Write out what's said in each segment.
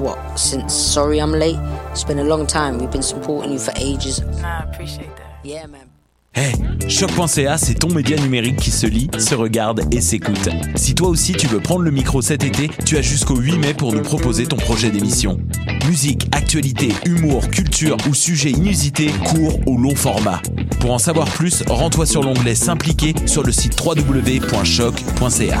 what, since Sorry I'm Late? It's been a long time. We've been supporting you for ages. Nah, I appreciate that. Yeah, man. Hey, choc.ca, c'est ton média numérique qui se lit, se regarde et s'écoute. Si toi aussi tu veux prendre le micro cet été, tu as jusqu'au 8 mai pour nous proposer ton projet d'émission. Musique, actualité, humour, culture ou sujet inusité, court ou long format. Pour en savoir plus, rends-toi sur l'onglet S'impliquer sur le site www.choc.ca.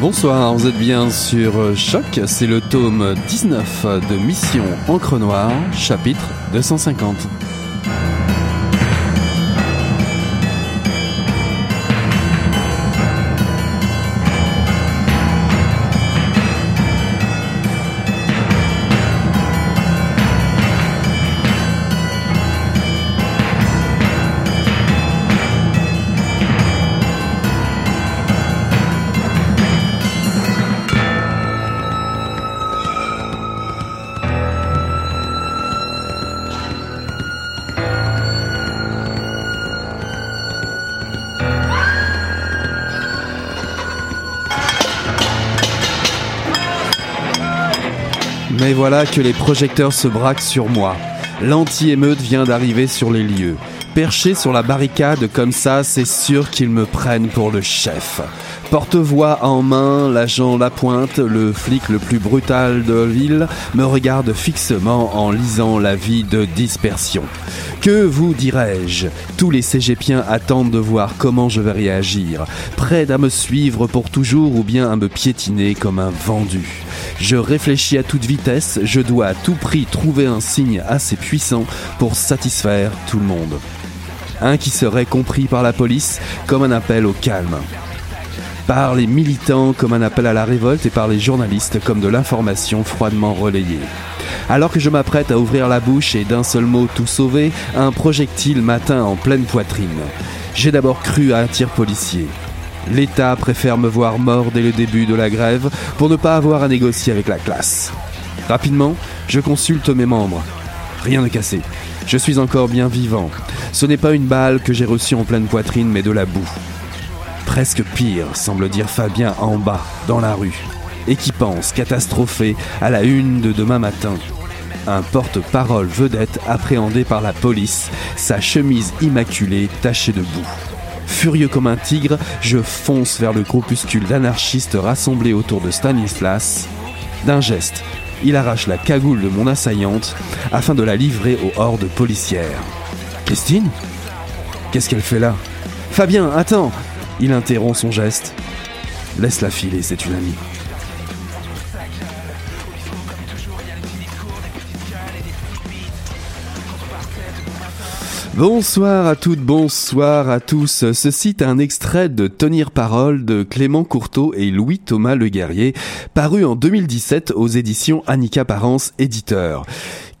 Bonsoir, vous êtes bien sur Choc, c'est le tome 19 de Mission Encre Noire, chapitre 250. Voilà que les projecteurs se braquent sur moi. L'anti-émeute vient d'arriver sur les lieux. Perché sur la barricade comme ça, c'est sûr qu'ils me prennent pour le chef. Porte-voix en main, l'agent Lapointe, le flic le plus brutal de ville, me regarde fixement en lisant l'avis de dispersion. Que vous dirais-je? Tous les cégepiens attendent de voir comment je vais réagir, prêts à me suivre pour toujours ou bien à me piétiner comme un vendu. Je réfléchis à toute vitesse, je dois à tout prix trouver un signe assez puissant pour satisfaire tout le monde. Un qui serait compris par la police comme un appel au calme par les militants comme un appel à la révolte et par les journalistes comme de l'information froidement relayée. Alors que je m'apprête à ouvrir la bouche et d'un seul mot tout sauver, un projectile m'atteint en pleine poitrine. J'ai d'abord cru à un tir policier. L'État préfère me voir mort dès le début de la grève pour ne pas avoir à négocier avec la classe. Rapidement, je consulte mes membres. Rien de cassé. Je suis encore bien vivant. Ce n'est pas une balle que j'ai reçue en pleine poitrine, mais de la boue. Presque pire, semble dire Fabien en bas, dans la rue, et qui pense, catastrophé, à la une de demain matin. Un porte-parole vedette appréhendé par la police, sa chemise immaculée tachée de boue. Furieux comme un tigre, je fonce vers le groupuscule d'anarchistes rassemblés autour de Stanislas. D'un geste, il arrache la cagoule de mon assaillante afin de la livrer aux hordes policières. Christine? Qu'est-ce qu'elle fait là? Fabien, attends Il interrompt son geste. Laisse-la filer, c'est une amie. Bonsoir à toutes, bonsoir à tous. Ceci est un extrait de Tenir parole de Clément Courteau et Louis Thomas Le Guerrier, paru en 2017 aux éditions Annika Parence, éditeur.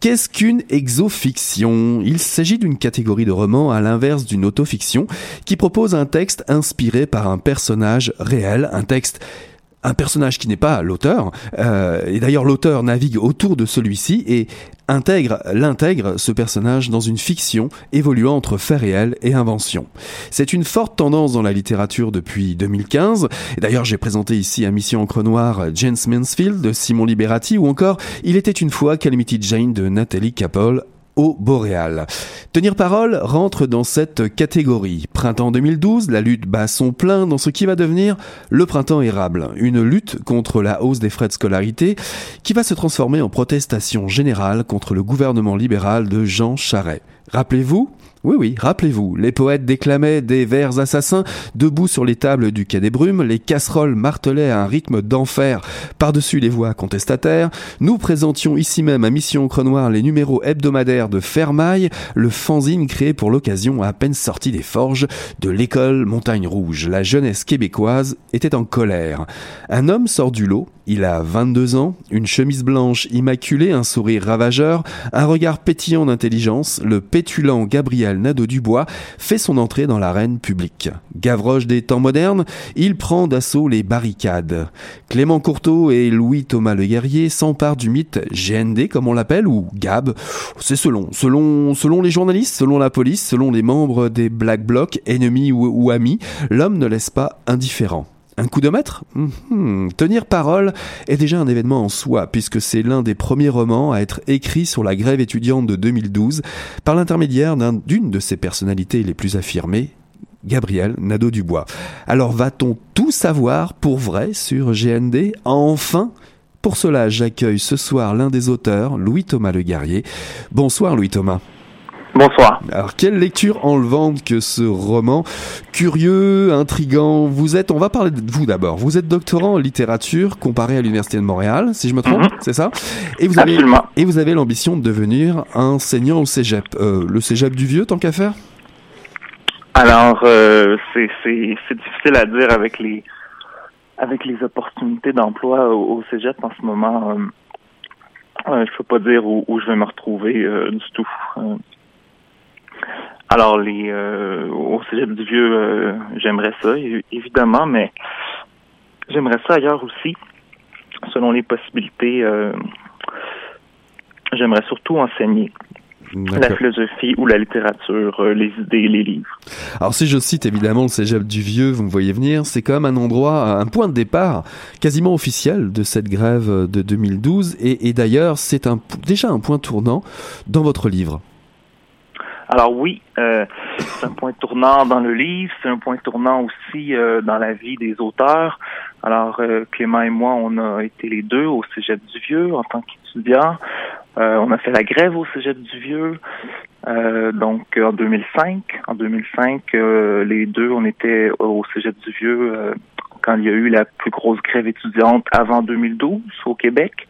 Qu'est-ce qu'une exofiction? Il s'agit d'une catégorie de romans à l'inverse d'une autofiction qui propose un texte inspiré par un personnage réel, un texte un personnage qui n'est pas l'auteur, euh, et d'ailleurs l'auteur navigue autour de celui-ci et intègre, l'intègre ce personnage dans une fiction évoluant entre faits réels et invention. C'est une forte tendance dans la littérature depuis 2015. Et d'ailleurs, j'ai présenté ici à Mission Encre Noire James Mansfield de Simon Liberati ou encore Il était une fois Calamity Jane de Nathalie Capel Tenir parole rentre dans cette catégorie. Printemps 2012, la lutte bat son plein dans ce qui va devenir le printemps érable, une lutte contre la hausse des frais de scolarité qui va se transformer en protestation générale contre le gouvernement libéral de Jean Charest. Rappelez-vous, oui, oui, rappelez-vous, les poètes déclamaient des vers assassins debout sur les tables du Quai des Brumes, les casseroles martelaient à un rythme d'enfer par-dessus les voix contestataires. Nous présentions ici même à Mission Crenoir les numéros hebdomadaires de Fermaille, le fanzine créé pour l'occasion à peine sorti des forges de l'école Montagne Rouge. La jeunesse québécoise était en colère. Un homme sort du lot, il a 22 ans, une chemise blanche immaculée, un sourire ravageur, un regard pétillant d'intelligence, le pétulant Gabriel Nadeau-Dubois fait son entrée dans l'arène publique. Gavroche des temps modernes, il prend d'assaut les barricades. Clément Courteau et Louis Thomas Le Guerrier s'emparent du mythe GND comme on l'appelle ou GAB. C'est selon, selon, selon les journalistes, selon la police, selon les membres des Black Blocs, ennemis ou amis, l'homme ne laisse pas indifférent. Un coup de maître Mhm. Tenir parole est déjà un événement en soi, puisque c'est l'un des premiers romans à être écrit sur la grève étudiante de 2012 par l'intermédiaire d'un- d'une de ses personnalités les plus affirmées, Gabriel Nadeau-Dubois. Alors va-t-on tout savoir pour vrai sur GND Enfin Pour cela, j'accueille ce soir l'un des auteurs, Louis Thomas Le Guerrier. Bonsoir Louis Thomas. Bonsoir. Alors, quelle lecture enlevante que ce roman. Curieux, intrigant. Vous êtes, on va parler de vous d'abord. Vous êtes doctorant en littérature comparé à l'Université de Montréal, si je me trompe, Mhm. c'est ça? Et vous avez, Absolument. et vous avez l'ambition de devenir enseignant au cégep. Euh, le cégep du vieux, tant qu'à faire? Alors, euh, c'est difficile à dire avec les avec les opportunités d'emploi au, au cégep en ce moment. Euh, euh, je peux pas dire où, où je vais me retrouver euh, du tout. Alors, les euh, au cégep du vieux, euh, j'aimerais ça évidemment, mais j'aimerais ça ailleurs aussi, selon les possibilités. euh, j'aimerais surtout enseigner la philosophie ou la littérature, euh, les idées, les livres. Alors si je cite évidemment le cégep du vieux, vous me voyez venir, c'est quand même un endroit, un point de départ quasiment officiel de cette grève de 2012. Et, et d'ailleurs, c'est un, déjà un point tournant dans votre livre. Alors oui, euh, c'est un point tournant dans le livre, c'est un point tournant aussi euh, dans la vie des auteurs. Alors euh, Clément et moi, on a été les deux au Cégep du Vieux en tant qu'étudiants. Euh, on a fait la grève au Cégep du Vieux. Donc en 2005, en 2005, euh, les deux, on était au Cégep du Vieux quand il y a eu la plus grosse grève étudiante avant 2012 au Québec.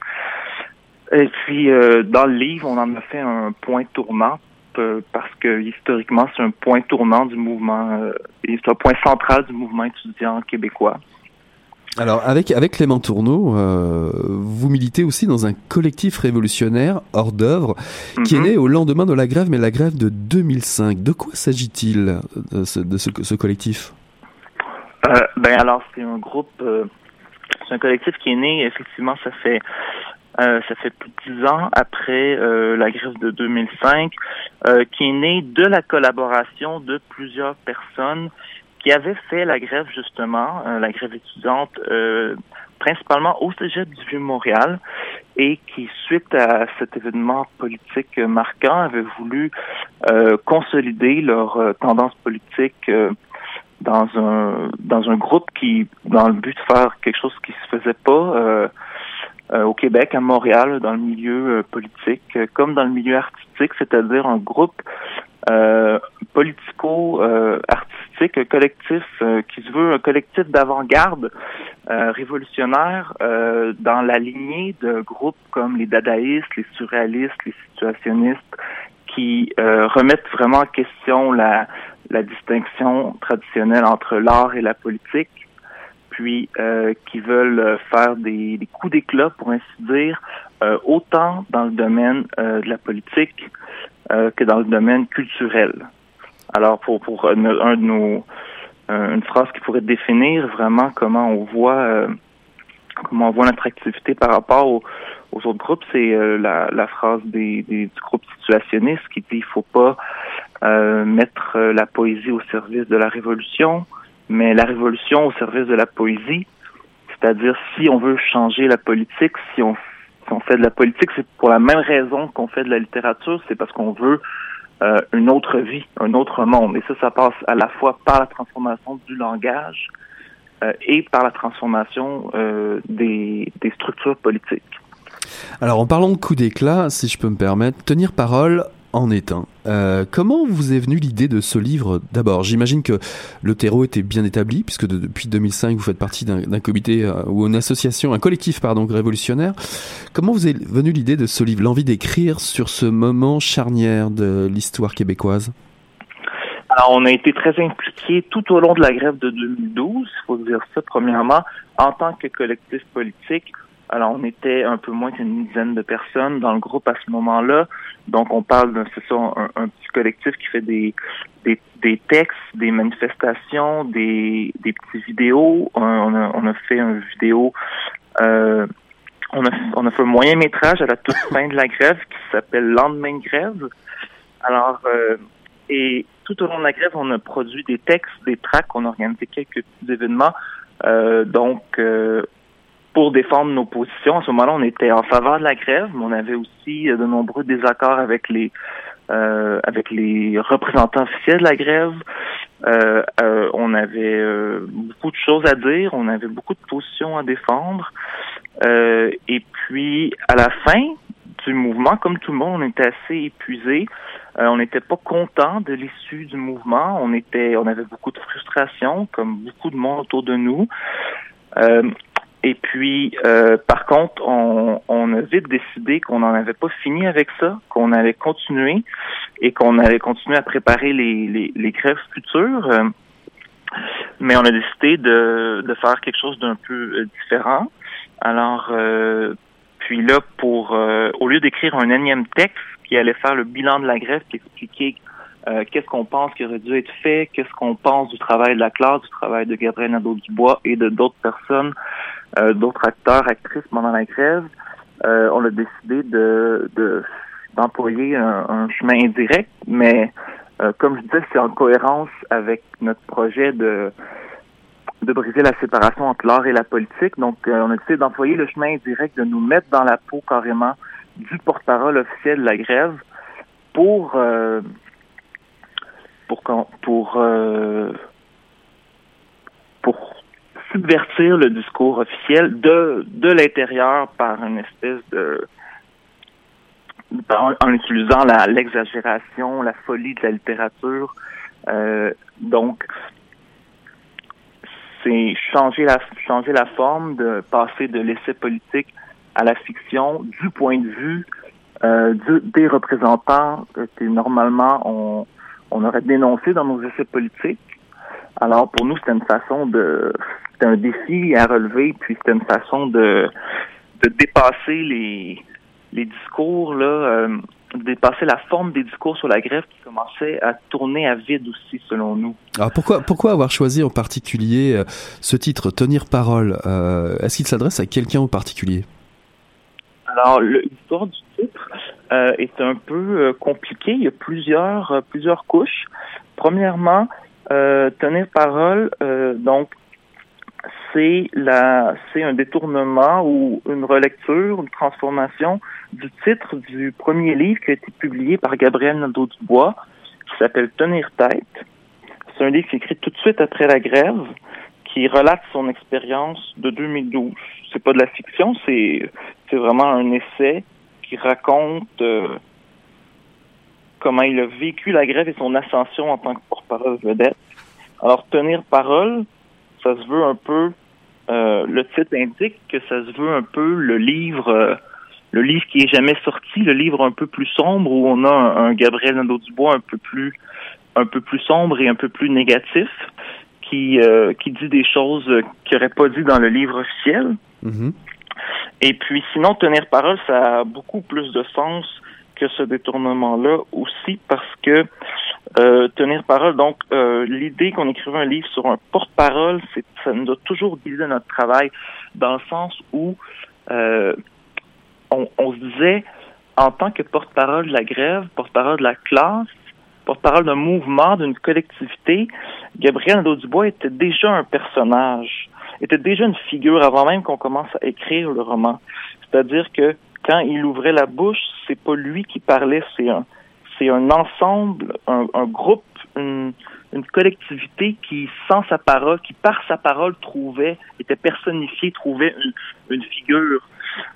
Et puis dans le livre, on en a fait un point tournant parce que historiquement, c'est un point tournant du mouvement, euh, c'est un point central du mouvement étudiant québécois. Alors avec avec Clément Tourneau, euh, vous militez aussi dans un collectif révolutionnaire hors d'œuvre qui est Mhm. né au lendemain de la grève, mais la grève de 2005. De quoi s'agit-il de ce, de ce, ce collectif? Euh, ben alors, c'est un groupe, euh, c'est un collectif qui est né, effectivement, ça fait euh, ça fait plus de dix ans après euh, la grève de 2005, euh, qui est né de la collaboration de plusieurs personnes qui avaient fait la grève justement, la grève étudiante, principalement au Cégep du Vieux-Montréal, et qui, suite à cet événement politique marquant, avaient voulu consolider leur tendance politique dans un dans un groupe qui, dans le but de faire quelque chose qui se faisait pas au Québec, à Montréal, dans le milieu euh, politique, euh, comme dans le milieu artistique, c'est-à-dire un groupe euh, politico-artistique un collectif qui se veut un collectif d'avant-garde révolutionnaire dans la lignée de groupes comme les dadaïstes, les surréalistes, les situationnistes, qui remettent vraiment en question la, la distinction traditionnelle entre l'art et la politique, puis euh, qui veulent faire des, coups d'éclat, pour ainsi dire, euh, autant dans le domaine euh, de la politique que dans le domaine culturel. Alors, pour, un, de nos une phrase qui pourrait définir vraiment comment on voit comment on voit notre activité par rapport aux, autres groupes, c'est la, la, phrase des, du groupe situationniste qui dit il faut pas euh, mettre euh, la poésie au service de la révolution, mais la révolution au service de la poésie. C'est-à-dire, si on veut changer la politique, si on, fait de la politique, c'est pour la même raison qu'on fait de la littérature, c'est parce qu'on veut euh, une autre vie, un autre monde. Et ça, ça passe à la fois par la transformation du langage euh, et par la transformation euh, des structures politiques. Alors, en parlant de coup d'éclat, si je peux me permettre, tenir parole en est un. Euh, comment vous est venue l'idée de ce livre D'abord, j'imagine que le terreau était bien établi, puisque depuis 2005, vous faites partie d'un comité euh, ou une association, un collectif pardon, révolutionnaire. Comment vous est venue l'idée de ce livre, l'envie d'écrire sur ce moment charnière de l'histoire québécoise? Alors, on a été très impliqués tout au long de la grève de 2012, il faut dire ça premièrement, en tant que collectif politique. Alors, on était un peu moins qu'une dizaine de personnes dans le groupe à ce moment-là. Donc, on parle d'un, c'est ça, un, petit collectif qui fait des, des, des textes, des manifestations, des, des petites vidéos. On a, fait une vidéo, euh, on a, fait un moyen métrage à la toute fin de la grève qui s'appelle Lendemain de grève. Alors, euh, et tout au long de la grève, on a produit des textes, des tracks, on a organisé quelques petits événements. Euh, donc, pour défendre nos positions. À ce moment-là, on était en faveur de la grève, mais on avait aussi euh, de nombreux désaccords avec les euh, avec les représentants officiels de la grève. Euh, on avait beaucoup de choses à dire, on avait beaucoup de positions à défendre. et puis, à la fin du mouvement, comme tout le monde, on était assez épuisé. on n'était pas content de l'issue du mouvement. On était, on avait beaucoup de frustration, comme beaucoup de monde autour de nous. Et puis, euh, par contre, on, on, a vite décidé qu'on n'en avait pas fini avec ça, qu'on allait continuer et qu'on allait continuer à préparer les, les, les grèves futures. Euh, mais on a décidé de, de faire quelque chose d'un peu euh, différent. Alors, puis là, pour au lieu d'écrire un énième texte qui allait faire le bilan de la grève, qui expliquait qu'est-ce qu'on pense qui aurait dû être fait, qu'est-ce qu'on pense du travail de la classe, du travail de Gabriel Nadeau-Dubois et de d'autres personnes euh, d'autres acteurs, actrices pendant la grève, euh, on a décidé de, d'employer un, chemin indirect, mais euh, comme je disais, c'est en cohérence avec notre projet de de briser la séparation entre l'art et la politique. Donc, on a décidé d'employer le chemin indirect, de nous mettre dans la peau carrément du porte-parole officiel de la grève pour pour pour pour subvertir le discours officiel de, de l'intérieur par une espèce de en, utilisant la, l'exagération, la folie de la littérature. Euh, donc, c'est changer la changer la forme, de passer de l'essai politique à la fiction du point de vue euh, des représentants que normalement on, on aurait dénoncé dans nos essais politiques. Alors pour nous, c'était une façon de c'était un défi à relever, puis c'était une façon de, de dépasser les, les discours, là, euh, dépasser la forme des discours sur la grève qui commençait à tourner à vide aussi, selon nous. Alors pourquoi, pourquoi avoir choisi en particulier euh, ce titre, Tenir parole euh, Est-ce qu'il s'adresse à quelqu'un en particulier? Alors, l'histoire du titre est un peu compliquée. Il y a plusieurs, plusieurs couches. Premièrement, Tenir parole, donc c'est la c'est un détournement ou une relecture, une transformation du titre du premier livre qui a été publié par Gabriel Nadeau-Dubois, qui s'appelle Tenir tête. C'est un livre qui est écrit tout de suite après la grève, qui relate son expérience de 2012. C'est pas de la fiction, c'est c'est vraiment un essai qui raconte euh, comment il a vécu la grève et son ascension en tant que porte-parole vedette. Alors, tenir parole, ça se veut un peu, euh, le titre indique que ça se veut un peu le livre, euh, le livre qui est jamais sorti, le livre un peu plus sombre où on a un, Gabriel Nadeau-Dubois un peu plus, un peu plus sombre et un peu plus négatif, qui, qui dit des choses qu'il n'aurait pas dit dans le livre officiel. Mhm. Et puis, sinon, tenir parole, ça a beaucoup plus de sens que ce détournement-là aussi parce que euh, tenir parole, donc euh, l'idée qu'on écrivait un livre sur un porte-parole, ça nous a toujours guidé notre travail dans le sens où euh, on, on, se disait en tant que porte-parole de la grève, porte-parole de la classe, porte-parole d'un mouvement, d'une collectivité, Gabriel Nadeau-Dubois était déjà un personnage, était déjà une figure avant même qu'on commence à écrire le roman. C'est-à-dire que quand il ouvrait la bouche, c'est pas lui qui parlait, c'est un, c'est un ensemble, un, un groupe, une, une, collectivité qui, sans sa parole, qui par sa parole trouvait, était personnifié, trouvait une, une figure.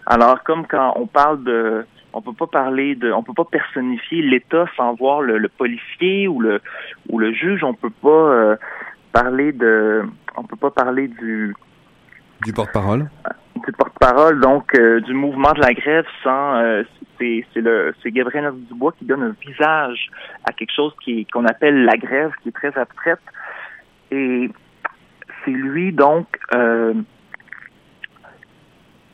Alors, comme quand on parle de, on peut pas parler de, on peut pas personnifier l'État sans voir le, le, policier ou le ou le juge. On peut pas euh, parler de, on peut pas parler du du porte-parole. du porte-parole donc euh, du mouvement de la grève sans euh, c'est le c'est Gabriel Dubois qui donne un visage à quelque chose qui qu'on appelle la grève qui est très abstraite. Et c'est lui donc euh,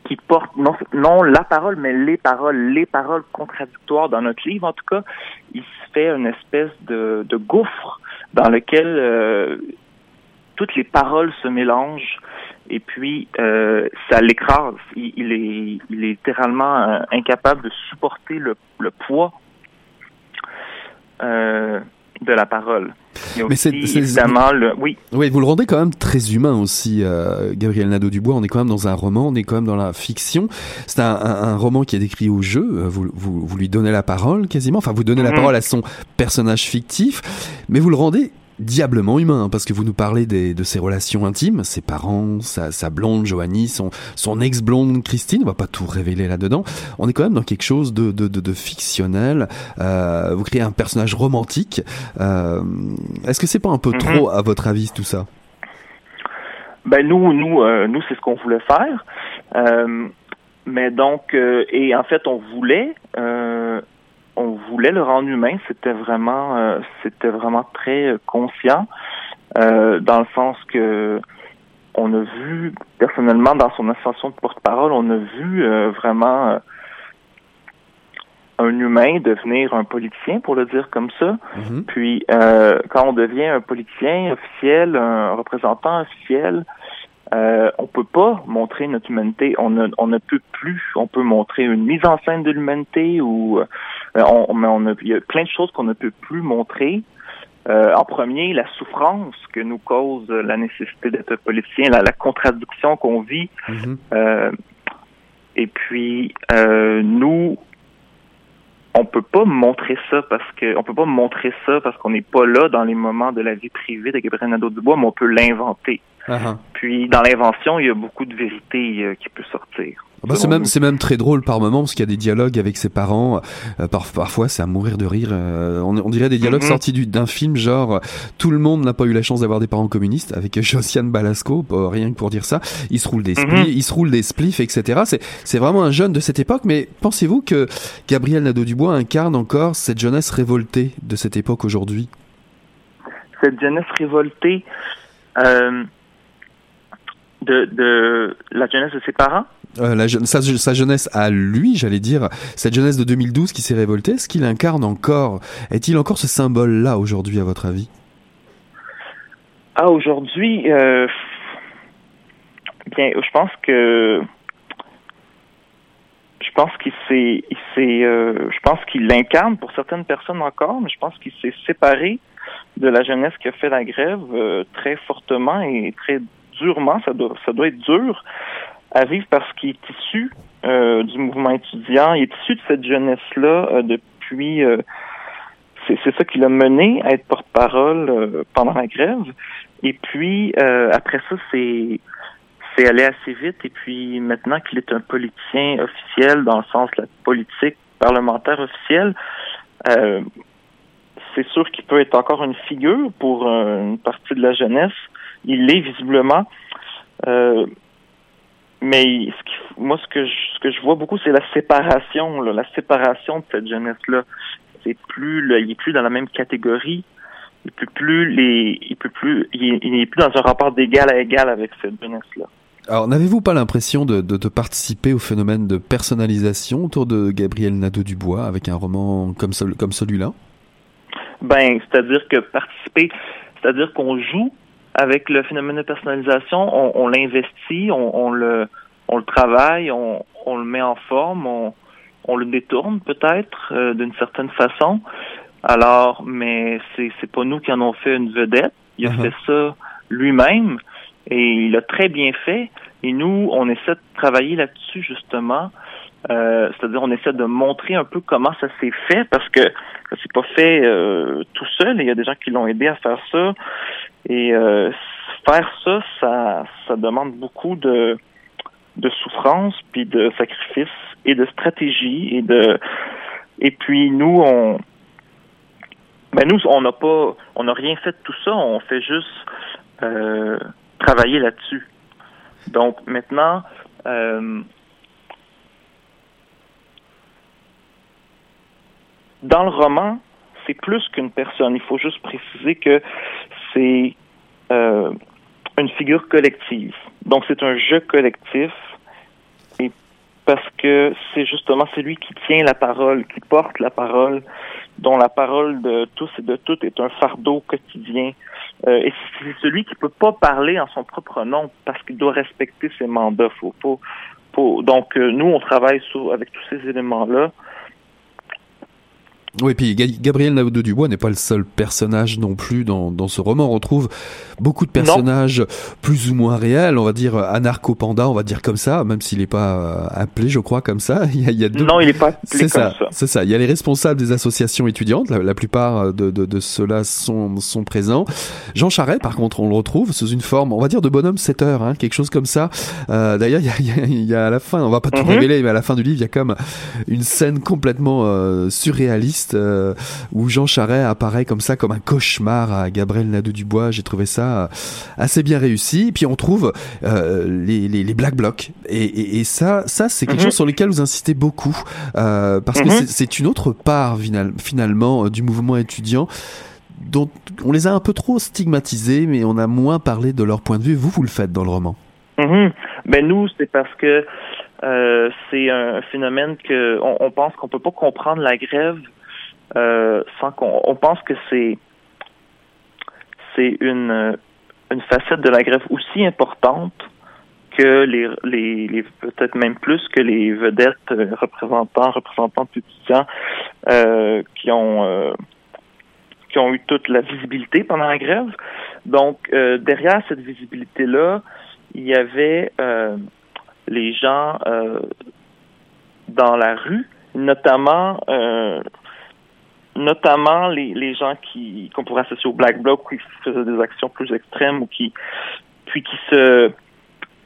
qui porte non, non la parole mais les paroles les paroles contradictoires dans notre livre en tout cas. Il se fait une espèce de, de gouffre dans lequel euh, toutes les paroles se mélangent et puis euh, ça l'écrase. Il, il, est, il est littéralement euh, incapable de supporter le, le poids euh, de la parole. Mais c'est évidemment le oui. Oui, vous le rendez quand même très humain aussi, Gabriel Nadeau-Dubois. On est quand même dans un roman, on est quand même dans la fiction. C'est un, un, un, roman qui est décrit au jeu. Vous, vous, vous, lui donnez la parole quasiment. Enfin, vous donnez la parole à son personnage fictif, mais vous le rendez diablement humain, parce que vous nous parlez des, de ses relations intimes, ses parents, sa, sa blonde Joanie, son, son ex-blonde Christine, on va pas tout révéler là-dedans. On est quand même dans quelque chose de, de, de, de fictionnel. Euh, vous créez un personnage romantique. Euh, Est-ce que c'est pas un peu mm -hmm. trop, à votre avis, tout ça? Ben nous, nous, euh, nous, c'est ce qu'on voulait faire. Mais donc, et en fait, on voulait on voulait le rendre humain, c'était vraiment euh, c'était vraiment très conscient euh, dans le sens que on a vu personnellement dans son ascension de porte-parole, on a vu euh, vraiment un humain devenir un politicien, pour le dire comme ça. Mm -hmm. Puis quand on devient un politicien officiel, un représentant officiel, euh, on peut pas montrer notre humanité. On ne, on ne peut plus. On peut montrer une mise en scène de l'humanité ou euh, on, mais on a, il y a plein de choses qu'on ne peut plus montrer. Euh, en premier, la souffrance que nous cause la nécessité d'être politicien, la, la contradiction qu'on vit. Mm -hmm. euh, et puis nous, on peut pas montrer ça parce que on peut pas montrer ça parce qu'on n'est pas là dans les moments de la vie privée de Gabriel Nadeau-Dubois, mais on peut l'inventer. Uh -huh. Puis dans l'invention, il y a beaucoup de vérité euh, qui peut sortir. Bah c'est même c'est même très drôle par moment parce qu'il y a des dialogues avec ses parents. Euh, par, parfois, c'est à mourir de rire. Euh, on, on, dirait des dialogues mm -hmm. sortis d'un film genre tout le monde n'a pas eu la chance d'avoir des parents communistes avec Josiane Balasco, rien que pour dire ça. Il se roule des spliffs, mm -hmm. il se roule des spliffs, etc. C'est c'est vraiment un jeune de cette époque. Mais pensez-vous que Gabriel Nadeau-Dubois incarne encore cette jeunesse révoltée de cette époque aujourd'hui? Cette jeunesse révoltée. Euh de, de la jeunesse de ses parents euh, la, sa, sa, jeunesse à lui, j'allais dire, cette jeunesse de 2012 qui s'est révoltée, est-ce qu'il incarne encore Est-il encore ce symbole-là aujourd'hui, à votre avis? Ah, aujourd'hui, euh, bien, je pense que je pense qu'il s'est, il s'est, euh, je pense qu'il l'incarne pour certaines personnes encore, mais je pense qu'il s'est séparé de la jeunesse qui a fait la grève très fortement et très durement. Ça doit, ça doit être dur à vivre parce qu'il est issu euh, du mouvement étudiant, il est issu de cette jeunesse-là euh, depuis. Euh, c'est ça qui l'a mené à être porte-parole pendant la grève. Et puis après ça, c'est c'est allé assez vite. Et puis maintenant qu'il est un politicien officiel dans le sens de la politique parlementaire officielle, c'est sûr qu'il peut être encore une figure pour une partie de la jeunesse. Il l'est visiblement. mais moi, ce que je, ce que je vois beaucoup, c'est la séparation, la séparation de cette jeunesse-là. C'est plus, il n'est plus dans la même catégorie. Il peut plus les, il peut plus, il n'est plus dans un rapport d'égal à égal avec cette jeunesse-là. Alors, n'avez-vous pas l'impression de, de, de, participer au phénomène de personnalisation autour de Gabriel Nadeau-Dubois avec un roman comme, comme celui-là? Ben, c'est-à-dire que participer, c'est-à-dire qu'on joue avec le phénomène de personnalisation, on, on l'investit, on, on, le, on le travaille, on, on le met en forme, on, on le détourne peut-être euh, d'une certaine façon. Alors, mais c'est c'est pas nous qui en avons fait une vedette. Il a uh-huh. fait ça lui-même et il a très bien fait. Et nous, on essaie de travailler là-dessus justement. Euh, c'est-à-dire, on essaie de montrer un peu comment ça s'est fait parce que c'est pas fait euh, tout seul. Il y a des gens qui l'ont aidé à faire ça. Et euh, faire ça, ça, ça demande beaucoup de de souffrance, puis de sacrifice et de stratégie et de et puis nous on ben nous on n'a pas on n'a rien fait de tout ça, on fait juste euh, travailler là-dessus. Donc maintenant euh, dans le roman, c'est plus qu'une personne. Il faut juste préciser que c'est euh, une figure collective. Donc c'est un jeu collectif et parce que c'est justement celui qui tient la parole, qui porte la parole, dont la parole de tous et de toutes est un fardeau quotidien. Euh, et c'est celui qui peut pas parler en son propre nom parce qu'il doit respecter ses mandats. Faut, faut, donc euh, nous on travaille avec tous ces éléments là oui, puis Gabriel Nadeau-Dubois n'est pas le seul personnage non plus dans, dans ce roman. On retrouve beaucoup de personnages plus ou moins réels, on va dire anarcho-panda, on va dire comme ça, même s'il n'est pas euh, appelé, je crois, comme ça. Il y a, il y a deux... Non, il n'est pas appelé comme ça. C'est ça. Il y a les responsables des associations étudiantes, la, plupart de, de, de ceux-là sont, sont présents. Jean Charret, par contre, on le retrouve sous une forme, on va dire de bonhomme 7 heures, hein, quelque chose comme ça. Euh, D'ailleurs, il y a, y, a, y a, à la fin, on va pas tout mhm. révéler, mais à la fin du livre, il y a comme une scène complètement euh, surréaliste euh, où Jean Charret apparaît comme ça, comme un cauchemar à Gabriel Nadeau-Dubois. J'ai trouvé ça euh, assez bien réussi. Et puis on trouve euh, les, les, Black Blocs. Et, ça, ça c'est quelque mhm. chose sur lequel vous insistez beaucoup. parce que mhm. c'est une autre part finalement du mouvement étudiant dont on les a un peu trop stigmatisés, mais on a moins parlé de leur point de vue. Vous, vous le faites dans le roman. Ben nous, c'est parce que c'est un phénomène que on pense qu'on peut pas comprendre la grève euh, sans qu'on on pense que c'est c'est une une facette de la grève aussi importante que les, les, peut-être même plus que les vedettes euh, représentants représentants étudiants euh, qui ont euh, qui ont eu toute la visibilité pendant la grève. Donc euh, derrière cette visibilité là, il y avait les gens dans la rue, notamment notamment les, les gens qui qu'on pourrait associer au Black Bloc qui faisaient des actions plus extrêmes ou qui puis qui se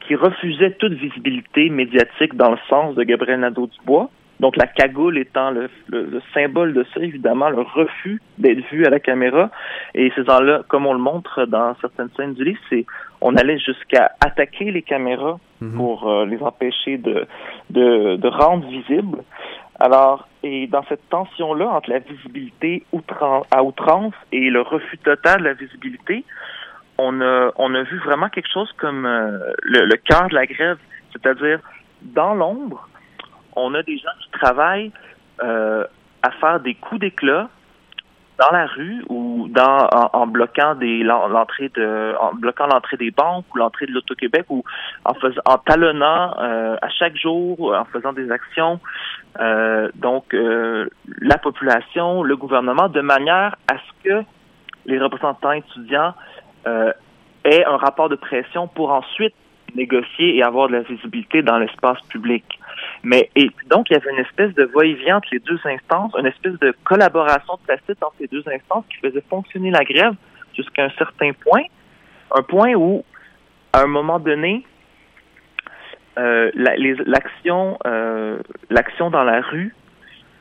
qui refusaient toute visibilité médiatique dans le sens de Gabriel Nadeau-Dubois. Donc la cagoule étant le, le, symbole de ça, évidemment, le refus d'être vu à la caméra. Et ces gens-là, comme on le montre dans certaines scènes du livre, c'est on allait jusqu'à attaquer les caméras mhm. pour euh, les empêcher de, de, de rendre visibles. Alors, et dans cette tension-là entre la visibilité à outrance et le refus total de la visibilité, on a, on a vu vraiment quelque chose comme euh, le, le cœur de la grève, c'est-à-dire dans l'ombre, on a des gens qui travaillent euh, à faire des coups d'éclat dans la rue ou dans en, bloquant des l'entrée de en bloquant l'entrée des banques ou l'entrée de l'Auto-Québec ou en faisant en talonnant euh, à chaque jour en faisant des actions euh, donc euh, la population le gouvernement de manière à ce que les représentants étudiants aient un rapport de pression pour ensuite négocier et avoir de la visibilité dans l'espace public. Mais et donc il y avait une espèce de va-et-vient entre les deux instances, une espèce de collaboration tacite entre les deux instances qui faisait fonctionner la grève jusqu'à un certain point, un point où à un moment donné euh, l'action euh, l'action dans la rue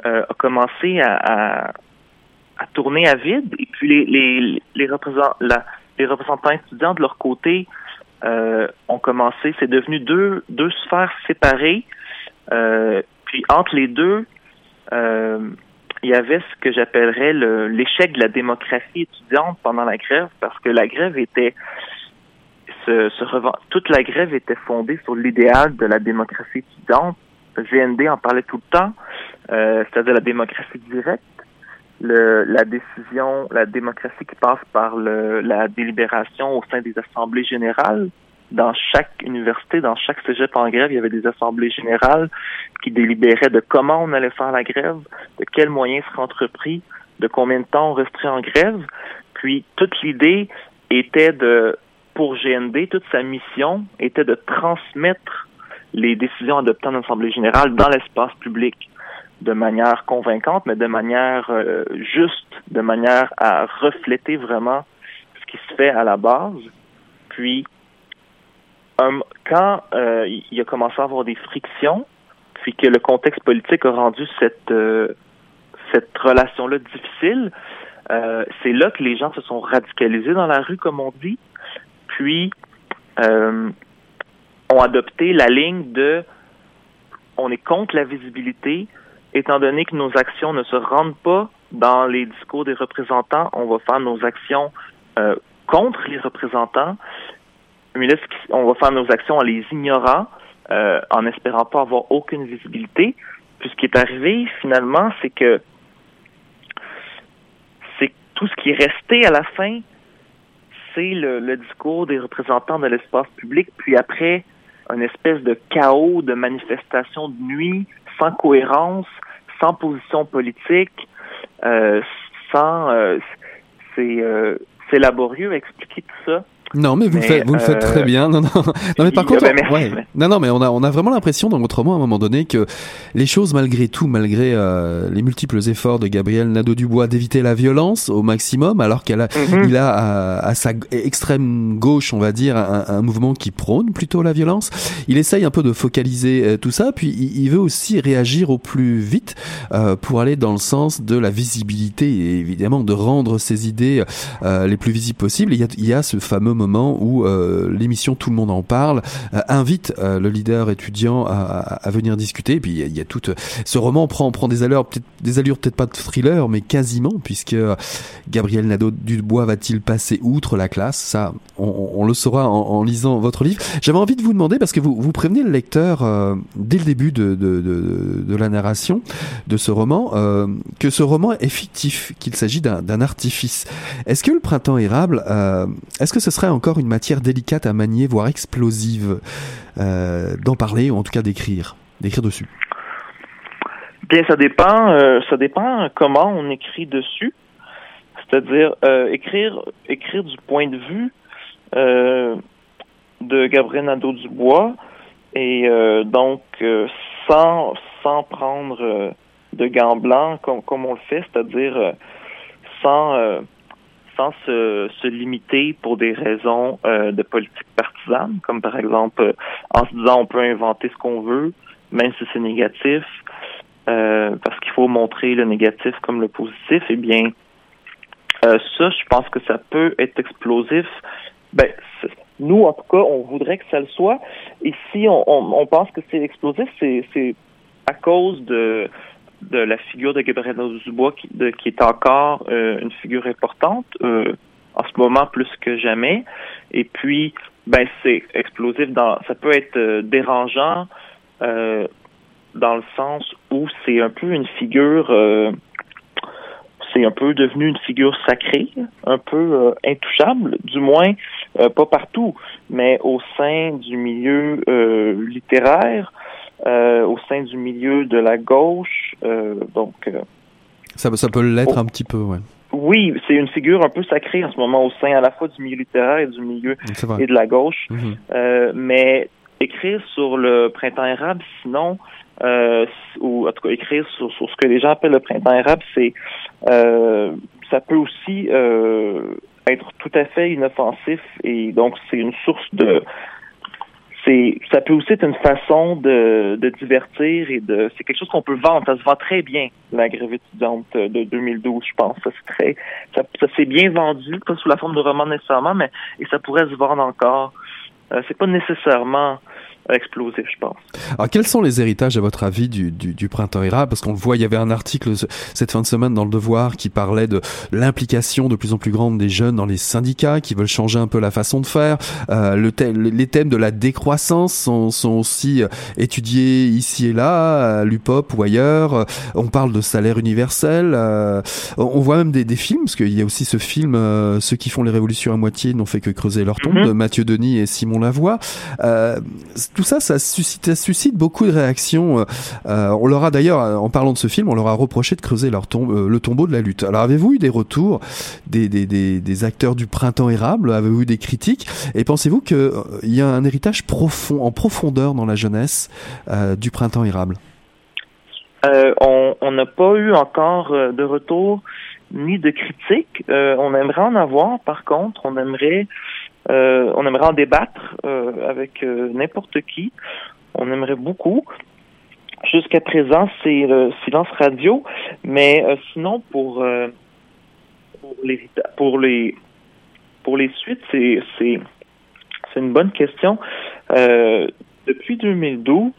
euh, a commencé à, tourner à vide. Et puis les, les, les, représentants, la, les représentants étudiants de leur côté ont commencé. C'est devenu deux sphères séparées. Euh, puis entre les deux, euh, il y avait ce que j'appellerais l'échec de la démocratie étudiante pendant la grève, parce que la grève était se, se toute la grève était fondée sur l'idéal de la démocratie étudiante. GND en parlait tout le temps, euh, c'est-à-dire la démocratie directe, le, la décision, la démocratie qui passe par le, la délibération au sein des assemblées générales, dans chaque université, dans chaque cégep en grève, il y avait des assemblées générales qui délibéraient de comment on allait faire la grève, de quels moyens seraient entrepris, de combien de temps on resterait en grève. Puis toute l'idée était de, pour GND, toute sa mission était de transmettre les décisions adoptées en assemblée générale dans l'espace public de manière convaincante, mais de manière euh, juste, de manière à refléter vraiment ce qui se fait à la base. Puis quand euh, il a commencé à avoir des frictions, puis que le contexte politique a rendu cette euh, cette relation-là difficile, euh, c'est là que les gens se sont radicalisés dans la rue, comme on dit, puis ont adopté la ligne de on est contre la visibilité, étant donné que nos actions ne se rendent pas dans les discours des représentants, on va faire nos actions contre les représentants on va faire nos actions en les ignorant, euh, en espérant pas avoir aucune visibilité. Puis ce qui est arrivé finalement, c'est que c'est tout ce qui est resté à la fin, c'est le, discours des représentants de l'espace public, puis après une espèce de chaos de manifestations de nuit, sans cohérence, sans position politique, euh, sans euh, c'est c'est laborieux à expliquer tout ça. Non, mais vous, le, faites, vous le faites très euh, bien. Non, non, non mais par contre, ouais. non, non, mais on a, on a vraiment l'impression dans votre roman à un moment donné que les choses, malgré tout, malgré euh, les multiples efforts de Gabriel Nadeau-Dubois d'éviter la violence au maximum, alors qu'elle a, mhm. il a à, à, sa extrême gauche, on va dire, un, un, mouvement qui prône plutôt la violence. Il essaye un peu de focaliser euh, tout ça, puis il, veut aussi réagir au plus vite euh, pour aller dans le sens de la visibilité et évidemment de rendre ses idées les plus visibles possibles. Il y a, il y a ce fameux moment où euh, l'émission Tout le monde en parle euh, invite euh, le leader étudiant à, venir discuter. Puis il y, a, tout ce roman prend prend des allures peut-être des allures peut-être pas de thriller, mais quasiment puisque Gabriel Nadeau Dubois va-t-il passer outre la classe? Ça, on, le saura en, lisant votre livre. J'avais envie de vous demander parce que vous vous prévenez le lecteur dès le début de, de, la narration de ce roman que ce roman est fictif, qu'il s'agit d'un artifice. Est-ce que le printemps érable, est-ce que ce serait encore une matière délicate à manier, voire explosive, euh, d'en parler ou en tout cas d'écrire, d'écrire dessus Bien, ça dépend. Euh, ça dépend comment on écrit dessus. C'est-à-dire euh, écrire, écrire du point de vue de Gabriel Nadeau-Dubois et donc sans sans prendre de gants blancs comme comme on le fait, c'est-à-dire sans sans se, limiter pour des raisons euh, de politique partisane, comme par exemple euh, en se disant on peut inventer ce qu'on veut, même si c'est négatif, euh, parce qu'il faut montrer le négatif comme le positif, eh bien, ça, je pense que ça peut être explosif. Ben, nous, en tout cas, on voudrait que ça le soit. Et si on pense que c'est explosif, c'est à cause de de la figure de Gabriel Dubois qui, est encore euh, une figure importante euh, en ce moment plus que jamais. Et puis, ben c'est explosif dans, ça peut être euh, dérangeant dans le sens où c'est un peu une figure, c'est un peu devenu une figure sacrée, un peu intouchable, du moins pas partout, mais au sein du milieu littéraire. Euh, au sein du milieu de la gauche. Euh, donc, euh, ça, ça peut l'être un petit peu, ouais. Oui, c'est une figure un peu sacrée en ce moment au sein à la fois du milieu littéraire et du milieu et de la gauche. Mhm. mais écrire sur le printemps arabe, sinon, ou en tout cas écrire sur, sur, ce que les gens appellent le printemps arabe, c'est ça peut aussi être tout à fait inoffensif et donc c'est une source de c'est ça peut aussi être une façon de, de divertir et de c'est quelque chose qu'on peut vendre. Ça se vend très bien, la grève étudiante de 2012, je pense. Ça, très, ça, ça s'est bien vendu, pas sous la forme de roman nécessairement, mais et ça pourrait se vendre encore. Euh, c'est pas nécessairement explosif, je pense. Alors, quels sont les héritages, à votre avis, du, du, du printemps érable? Parce qu'on le voit, il y avait un article cette fin de semaine dans Le Devoir qui parlait de l'implication de plus en plus grande des jeunes dans les syndicats, qui veulent changer un peu la façon de faire. Euh, le thème, les thèmes de la décroissance sont, sont aussi euh, étudiés ici et là, à l'UPOP ou ailleurs. Euh, on parle de salaire universel. Euh, on voit même des, des films, parce qu'il y a aussi ce film euh, Ceux qui font les révolutions à moitié n'ont fait que creuser leur tombe, mm -hmm. de Mathieu Denis et Simon Lavoie tout ça, ça suscite, ça suscite beaucoup de réactions. Euh, euh on leur a d'ailleurs, en parlant de ce film, on leur a reproché de creuser leur tombe, euh, le tombeau de la lutte. Alors avez-vous eu des retours des, des, des, des acteurs du printemps érable? Avez-vous eu des critiques? Et pensez-vous qu'il euh, y a un héritage profond, en profondeur dans la jeunesse du printemps érable? On n'a pas eu encore de retour ni de critiques. on aimerait en avoir, par contre, on aimerait euh, on aimerait en débattre euh, avec euh, n'importe qui. On aimerait beaucoup. Jusqu'à présent, c'est le silence radio, mais sinon pour pour les pour les pour les suites, c'est c'est une bonne question. depuis 2012,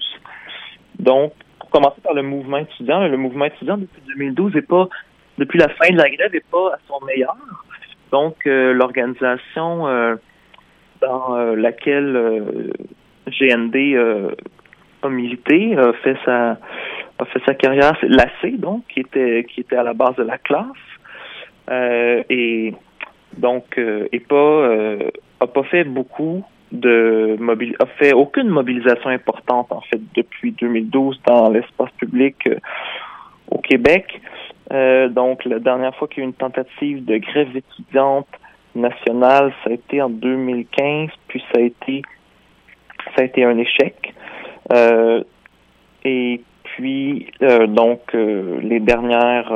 donc pour commencer par le mouvement étudiant, le mouvement étudiant depuis 2012 est pas depuis la fin de la grève est pas à son meilleur. Donc l'organisation dans euh, laquelle euh, GND euh, a milité, a fait sa a fait sa carrière, c'est l'AC donc qui était qui était à la base de la classe et donc et pas a pas fait beaucoup de mobil a fait aucune mobilisation importante en fait depuis 2012 dans l'espace public au Québec. donc la dernière fois qu'il y a eu une tentative de grève étudiante nationale, ça a été en 2015, puis ça a été ça a été un échec. Euh, et puis euh, donc euh, les dernières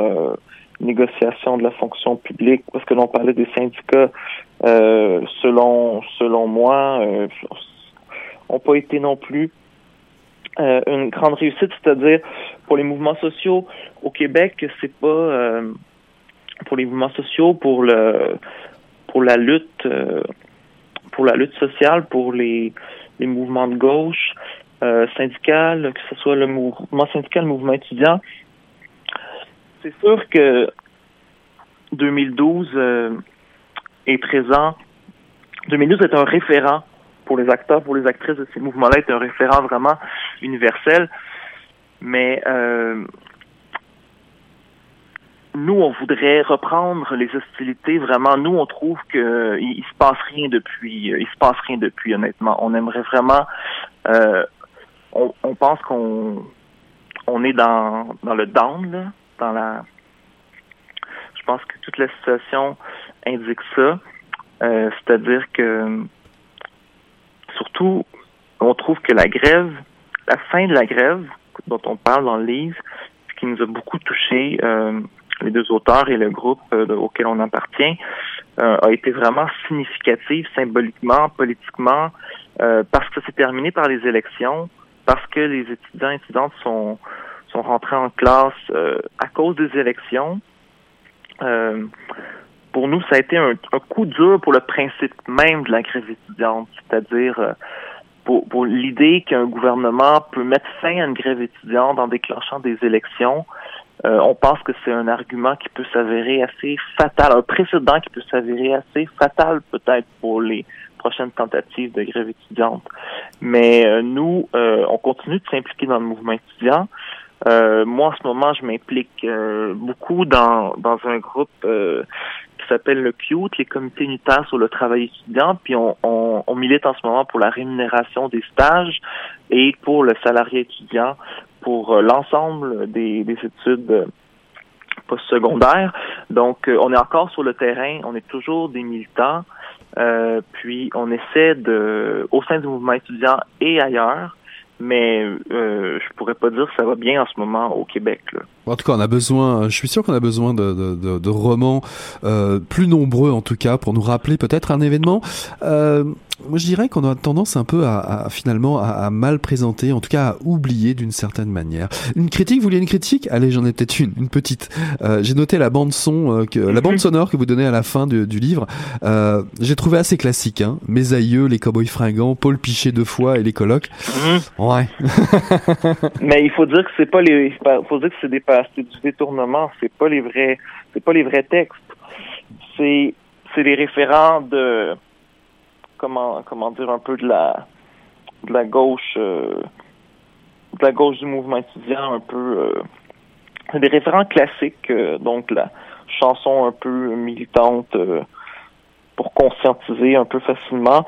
négociations de la fonction publique, parce que l'on parlait des syndicats, selon selon moi, ont pas été non plus une grande réussite, c'est-à-dire pour les mouvements sociaux au Québec, c'est pas pour les mouvements sociaux, pour le pour la lutte euh, pour la lutte sociale, pour les, mouvements de gauche, euh, syndical, que ce soit le mouvement syndical, le mouvement étudiant. C'est sûr que 2012 euh, est présent. 2012 est un référent pour les acteurs, pour les actrices de ces mouvements-là, est un référent vraiment universel. Mais euh, nous, on voudrait reprendre les hostilités. Vraiment, nous, on trouve que il, se passe rien depuis. Il se passe rien depuis, honnêtement. On aimerait vraiment. Euh, on, on, pense qu'on on est dans dans le down, là, dans la. Je pense que toute la situation indique ça. Euh, C'est-à-dire que surtout, on trouve que la grève, la fin de la grève dont on parle dans le livre, qui nous a beaucoup touché. Les deux auteurs et le groupe euh, auquel on appartient, euh, a été vraiment significative symboliquement, politiquement, euh, parce que c'est terminé par les élections, parce que les étudiants et étudiantes sont, sont rentrés en classe à cause des élections. pour nous, ça a été un, coup dur pour le principe même de la grève étudiante, c'est-à-dire pour l'idée qu'un gouvernement peut mettre fin à une grève étudiante en déclenchant des élections. Euh, on pense que c'est un argument qui peut s'avérer assez fatal, un précédent qui peut s'avérer assez fatal peut-être pour les prochaines tentatives de grève étudiante. Mais euh, nous, euh, on continue de s'impliquer dans le mouvement étudiant. moi, en ce moment, je m'implique beaucoup dans, dans un groupe qui s'appelle le CUTE, les comités unitaires sur le travail étudiant, puis on, on, on milite en ce moment pour la rémunération des stages et pour le salarié étudiant pour euh, l'ensemble des, des, études euh, postsecondaires. Donc, euh, on est encore sur le terrain, on est toujours des militants, euh, puis on essaie de, au sein du mouvement étudiant et ailleurs, mais euh, je pourrais pas dire que ça va bien en ce moment au Québec. Là. En tout cas, on a besoin, je suis sûr qu'on a besoin de, de, de, de romans euh, plus nombreux, en tout cas, pour nous rappeler peut-être un événement. Euh, moi, je dirais qu'on a tendance un peu à, à finalement à, à, mal présenter, en tout cas à oublier d'une certaine manière. Une critique, vous voulez une critique? Allez, j'en ai peut-être une, une petite. Euh, J'ai noté la bande son, euh, que, la bande sonore que vous donnez à la fin du, du livre. Euh, J'ai trouvé assez classique. Hein. Mes aïeux, les cowboys fringants, Paul Pichet deux fois et les colocs. Mmh. Ouais. Mais il faut dire que c'est pas les, faut dire que c'est des, c'est du détournement. C'est pas les vrais, c'est pas les vrais textes. C'est, c'est les référents de comment comment dire un peu de la de la gauche euh, de la gauche du mouvement étudiant un peu euh, des référents classiques euh, donc la chanson un peu militante pour conscientiser un peu facilement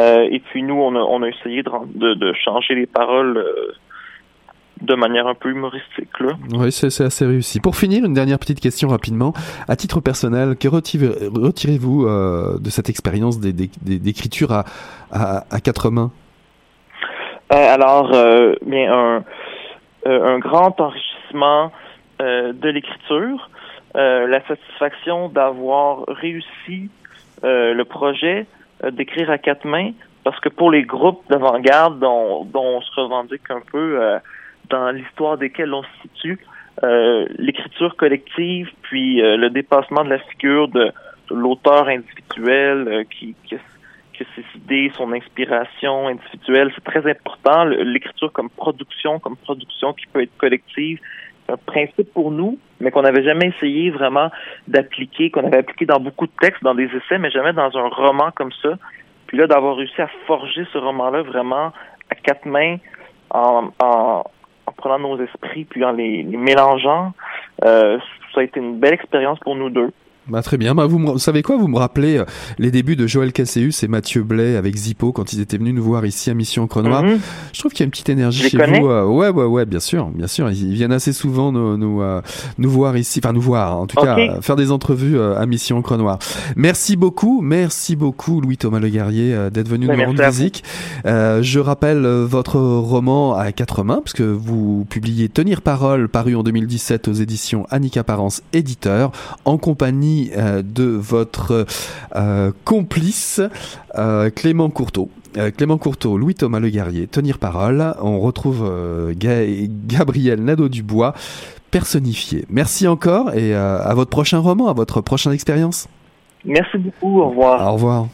et puis nous on a on a essayé de changer les paroles de manière un peu humoristique. Là. Oui, c'est assez réussi. Pour finir, une dernière petite question rapidement. À titre personnel, que retirez-vous euh, de cette expérience d'écriture à, à, à, quatre mains? Euh, Alors, euh, bien, un, un grand enrichissement de l'écriture, la satisfaction d'avoir réussi le projet d'écrire à quatre mains, parce que pour les groupes d'avant-garde dont, dont, on se revendique un peu dans l'histoire desquelles on se situe, euh, l'écriture collective, puis euh, le dépassement de la figure de, l'auteur individuel euh, qui, qui, a ses idées, son inspiration individuelle, c'est très important. L'écriture comme production, comme production qui peut être collective, c'est un principe pour nous, mais qu'on n'avait jamais essayé vraiment d'appliquer, qu'on avait appliqué dans beaucoup de textes, dans des essais, mais jamais dans un roman comme ça. Puis là, d'avoir réussi à forger ce roman-là vraiment à quatre mains, en, en prenant nos esprits puis en les, les mélangeant. Euh, ça a été une belle expérience pour nous deux. Bah, très bien. Bah, vous, me, vous savez quoi? Vous me rappelez euh, les débuts de Joël Casséus et Mathieu Blais avec Zippo quand ils étaient venus nous voir ici à Mission Cronoir. Mm -hmm. Je trouve qu'il y a une petite énergie Je chez connais. vous. Euh, ouais, ouais, ouais, bien sûr, bien sûr. Ils, ils viennent assez souvent nous, nous, euh, nous voir ici, enfin nous voir, en tout Okay. cas, faire des entrevues euh, à Mission Cronoir. Merci beaucoup, merci beaucoup Louis Thomas Le Guerrier euh, d'être venu Ouais, nous rendre visite. Euh, je rappelle euh, votre roman à quatre mains, parce que vous publiez Tenir parole, paru en 2017 aux éditions Annika Parence, éditeur, en compagnie euh, de votre euh, complice euh, Clément Courteau. Clément Courteau, Louis Thomas Le Guerrier, Tenir parole. On retrouve Ga Gabriel Nadeau-Dubois, personnifié. Merci encore et à votre prochain roman, à votre prochaine expérience. Merci beaucoup. Au revoir. Au revoir.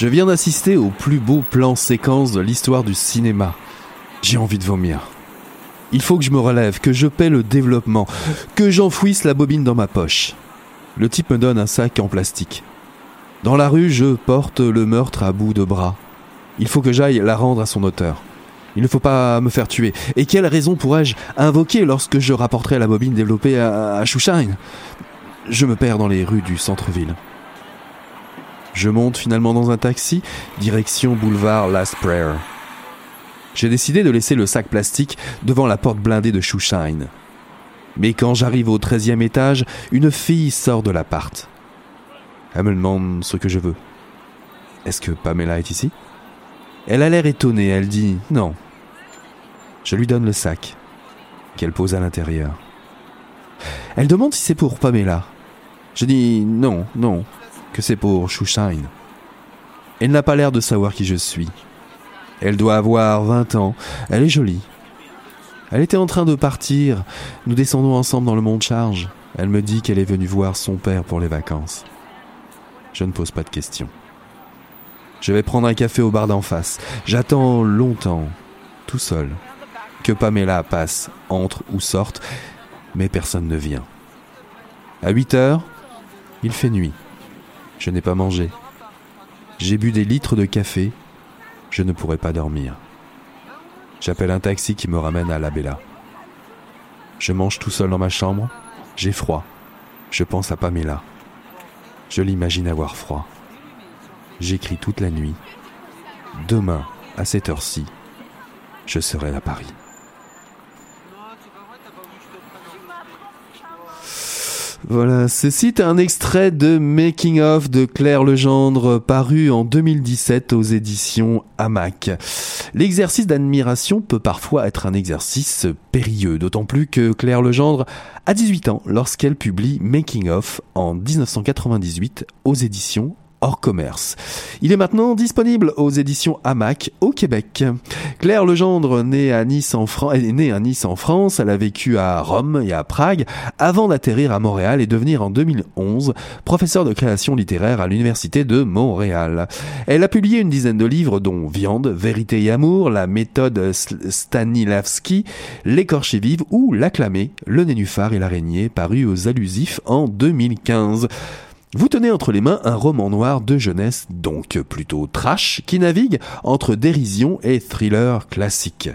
Je viens d'assister au plus beau plan séquence de l'histoire du cinéma. J'ai envie de vomir. Il faut que je me relève, que je paie le développement, que j'enfouisse la bobine dans ma poche. Le type me donne un sac en plastique. Dans la rue, je porte le meurtre à bout de bras. Il faut que j'aille la rendre à son auteur. Il ne faut pas me faire tuer. Et quelle raison pourrais-je invoquer lorsque je rapporterai la bobine développée à, Shushine Je me perds dans les rues du centre-ville. Je monte finalement dans un taxi, direction boulevard Last Prayer. J'ai décidé de laisser le sac plastique devant la porte blindée de Shushine. Mais quand j'arrive au 13e étage, une fille sort de l'appart. Elle me demande ce que je veux. Est-ce que Pamela est ici? Elle a l'air étonnée, elle dit non. Je lui donne le sac, qu'elle pose à l'intérieur. Elle demande si c'est pour Pamela. Je dis non, non, c'est pour Shushine. Elle n'a pas l'air de savoir qui je suis. Elle doit avoir 20 ans. Elle est jolie. Elle était en train de partir. Nous descendons ensemble dans le mont charge. Elle me dit qu'elle est venue voir son père pour les vacances. Je ne pose pas de questions. Je vais prendre un café au bar d'en face. J'attends longtemps, tout seul, que Pamela passe, entre ou sorte, mais personne ne vient. À 8 heures, il fait nuit. Je n'ai pas mangé. J'ai bu des litres de café. Je ne pourrai pas dormir. J'appelle un taxi qui me ramène à la Bella. Je mange tout seul dans ma chambre. J'ai froid. Je pense à Pamela. Je l'imagine avoir froid. J'écris toute la nuit. Demain, à cette heure-ci, je serai à Paris. Voilà, ceci est un extrait de Making of de Claire Legendre paru en 2017 aux éditions Hamac. L'exercice d'admiration peut parfois être un exercice périlleux, d'autant plus que Claire Legendre a 18 ans lorsqu'elle publie Making of en 1998 aux éditions hors commerce. Il est maintenant disponible aux éditions Hamac au Québec. Claire Legendre, née à Nice en France, est née à Nice en France. Elle a vécu à Rome et à Prague avant d'atterrir à Montréal et devenir en 2011 professeure de création littéraire à l'Université de Montréal. Elle a publié une dizaine de livres dont Viande, Vérité et Amour, La méthode Stanislavski, L'écorché vive ou L'acclamé, Le nénuphar et l'araignée paru aux allusifs en 2015. Vous tenez entre les mains un roman noir de jeunesse, donc plutôt trash, qui navigue entre dérision et thriller classique.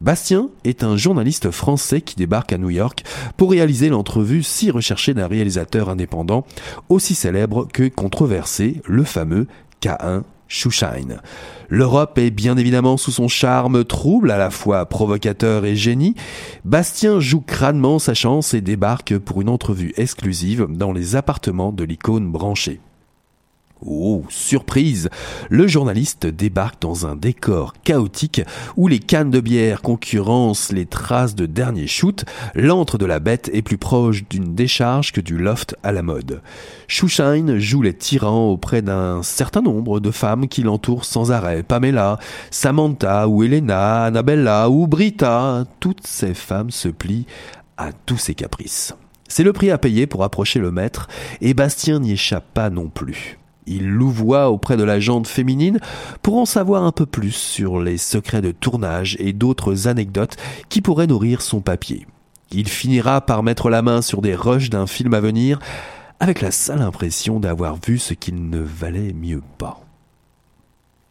Bastien est un journaliste français qui débarque à New York pour réaliser l'entrevue si recherchée d'un réalisateur indépendant, aussi célèbre que controversé, le fameux K1 Shushine. L'Europe est bien évidemment sous son charme trouble, à la fois provocateur et génie. Bastien joue crânement sa chance et débarque pour une entrevue exclusive dans les appartements de l'icône branchée. Oh, surprise Le journaliste débarque dans un décor chaotique où les cannes de bière concurrencent les traces de dernier shoot. L'antre de la bête est plus proche d'une décharge que du loft à la mode. Shushine joue les tyrans auprès d'un certain nombre de femmes qui l'entourent sans arrêt. Pamela, Samantha ou Elena, Annabella ou Brita, toutes ces femmes se plient à tous ses caprices. C'est le prix à payer pour approcher le maître, et Bastien n'y échappe pas non plus. Il louvoie auprès de la jante féminine pour en savoir un peu plus sur les secrets de tournage et d'autres anecdotes qui pourraient nourrir son papier. Il finira par mettre la main sur des rushs d'un film à venir avec la sale impression d'avoir vu ce qu'il ne valait mieux pas.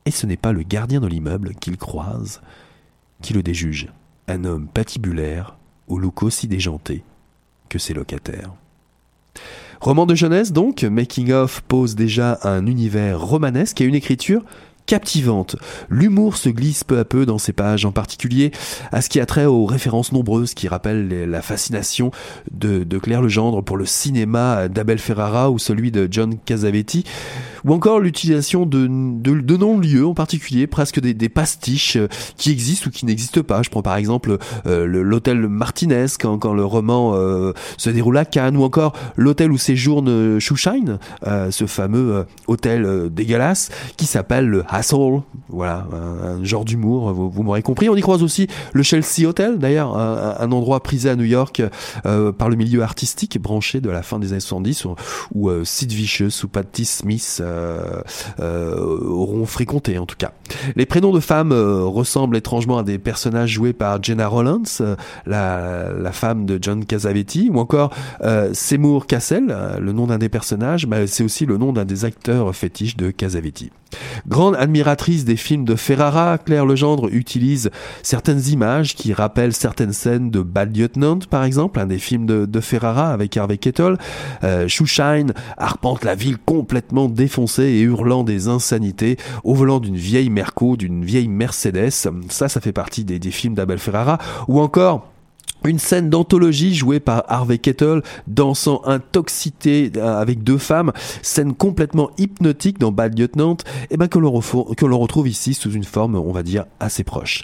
Et ce n'est pas le gardien de l'immeuble qu'il croise qui le déjuge, un homme patibulaire au look aussi déjanté que ses locataires. Roman de jeunesse donc, Making of pose déjà un univers romanesque et une écriture captivante. L'humour se glisse peu à peu dans ces pages, en particulier à ce qui a trait aux références nombreuses qui rappellent la fascination de, Claire Legendre pour le cinéma d'Abel Ferrara ou celui de John Casavetti, ou encore l'utilisation de, de, de non-lieux en particulier, presque des, pastiches qui existent ou qui n'existent pas. Je prends par exemple euh, l'hôtel Martinez quand, le roman euh, se déroule à Cannes, ou encore l'hôtel où séjourne Shushine, euh, ce fameux euh, hôtel dégueulasse qui s'appelle le Asshole, voilà, un, genre d'humour, vous, vous m'aurez compris. On y croise aussi le Chelsea Hotel, d'ailleurs, un, endroit prisé à New York euh, par le milieu artistique branché de la fin des années 70, où, euh, Sid Vicious ou Patti Smith euh, auront fréquenté en tout cas. Les prénoms de femmes ressemblent étrangement à des personnages joués par Jenna Rollins, la, femme de John Cassavetes, ou encore Seymour Cassel, le nom d'un des personnages, bah, c'est aussi le nom d'un des acteurs fétiches de Cassavetes. Grande admiratrice des films de Ferrara, Claire Legendre utilise certaines images qui rappellent certaines scènes de Bad Lieutenant, par exemple, un des films de, Ferrara avec Harvey Kettle. Euh, Shoeshine arpente la ville complètement défoncée et hurlant des insanités au volant d'une vieille Merco, d'une vieille Mercedes. Ça, ça fait partie des, des films d'Abel Ferrara. Ou encore une scène d'anthologie jouée par Harvey Kettle, dansant intoxité euh, avec deux femmes, scène complètement hypnotique dans Bad Lieutenant, et ben que l'on retrouve ici sous une forme, on va dire, assez proche.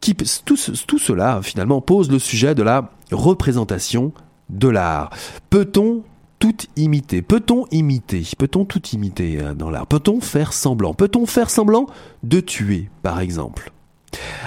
Tout, tout cela, finalement, pose le sujet de la représentation de l'art. Peut-on tout imiter? Peut-on imiter? Peut-on tout imiter euh, dans l'art? Peut-on faire semblant? Peut-on faire semblant de tuer, par exemple?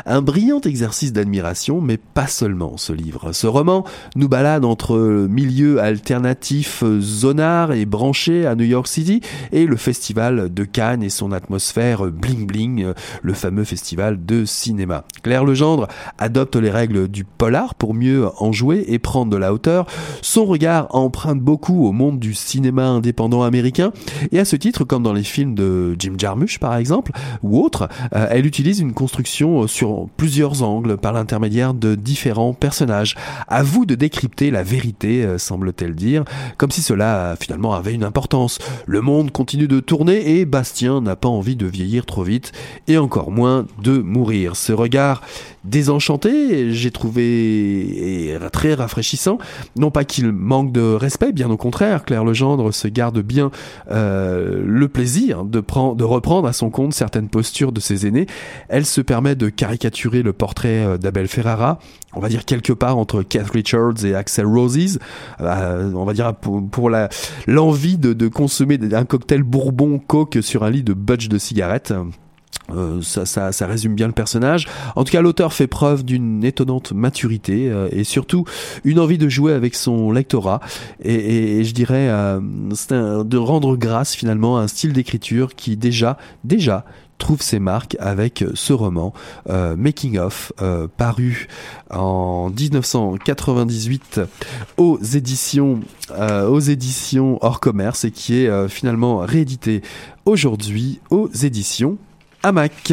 Un brillant exercice d'admiration, mais pas seulement ce livre. Ce roman nous balade entre le milieu alternatif euh, zonard et branché à New York City et le festival de Cannes et son atmosphère bling bling, euh, le fameux festival de cinéma. Claire Legendre adopte les règles du polar pour mieux en jouer et prendre de la hauteur. Son regard emprunte beaucoup au monde du cinéma indépendant américain et à ce titre, comme dans les films de Jim Jarmusch par exemple, ou autres, euh, elle utilise une construction sur plusieurs angles par l'intermédiaire de différents personnages. À vous de décrypter la vérité, euh, semble-t-elle dire, comme si cela euh, finalement avait une importance. Le monde continue de tourner et Bastien n'a pas envie de vieillir trop vite et encore moins de mourir. Ce regard désenchanté, j'ai trouvé très rafraîchissant. Non pas qu'il manque de respect, bien au contraire, Claire Legendre se garde bien euh, le plaisir de, prendre, de reprendre à son compte certaines postures de ses aînés. Elle se permet caricaturer le portrait euh, d'Abel Ferrara, on va dire quelque part entre Keith Richards et Axel Roses, euh, on va dire pour, la l'envie de, de consommer un cocktail bourbon coke sur un lit de budge de cigarettes. Euh, ça, ça, ça résume bien le personnage. En tout cas, l'auteur fait preuve d'une étonnante maturité euh, et surtout une envie de jouer avec son lectorat et, je dirais de rendre grâce finalement à un style d'écriture qui déjà, déjà trouve ses marques avec ce roman euh, Making of euh, paru en 1998 aux éditions euh, aux éditions hors commerce et qui est finalement réédité aujourd'hui aux éditions Hamac.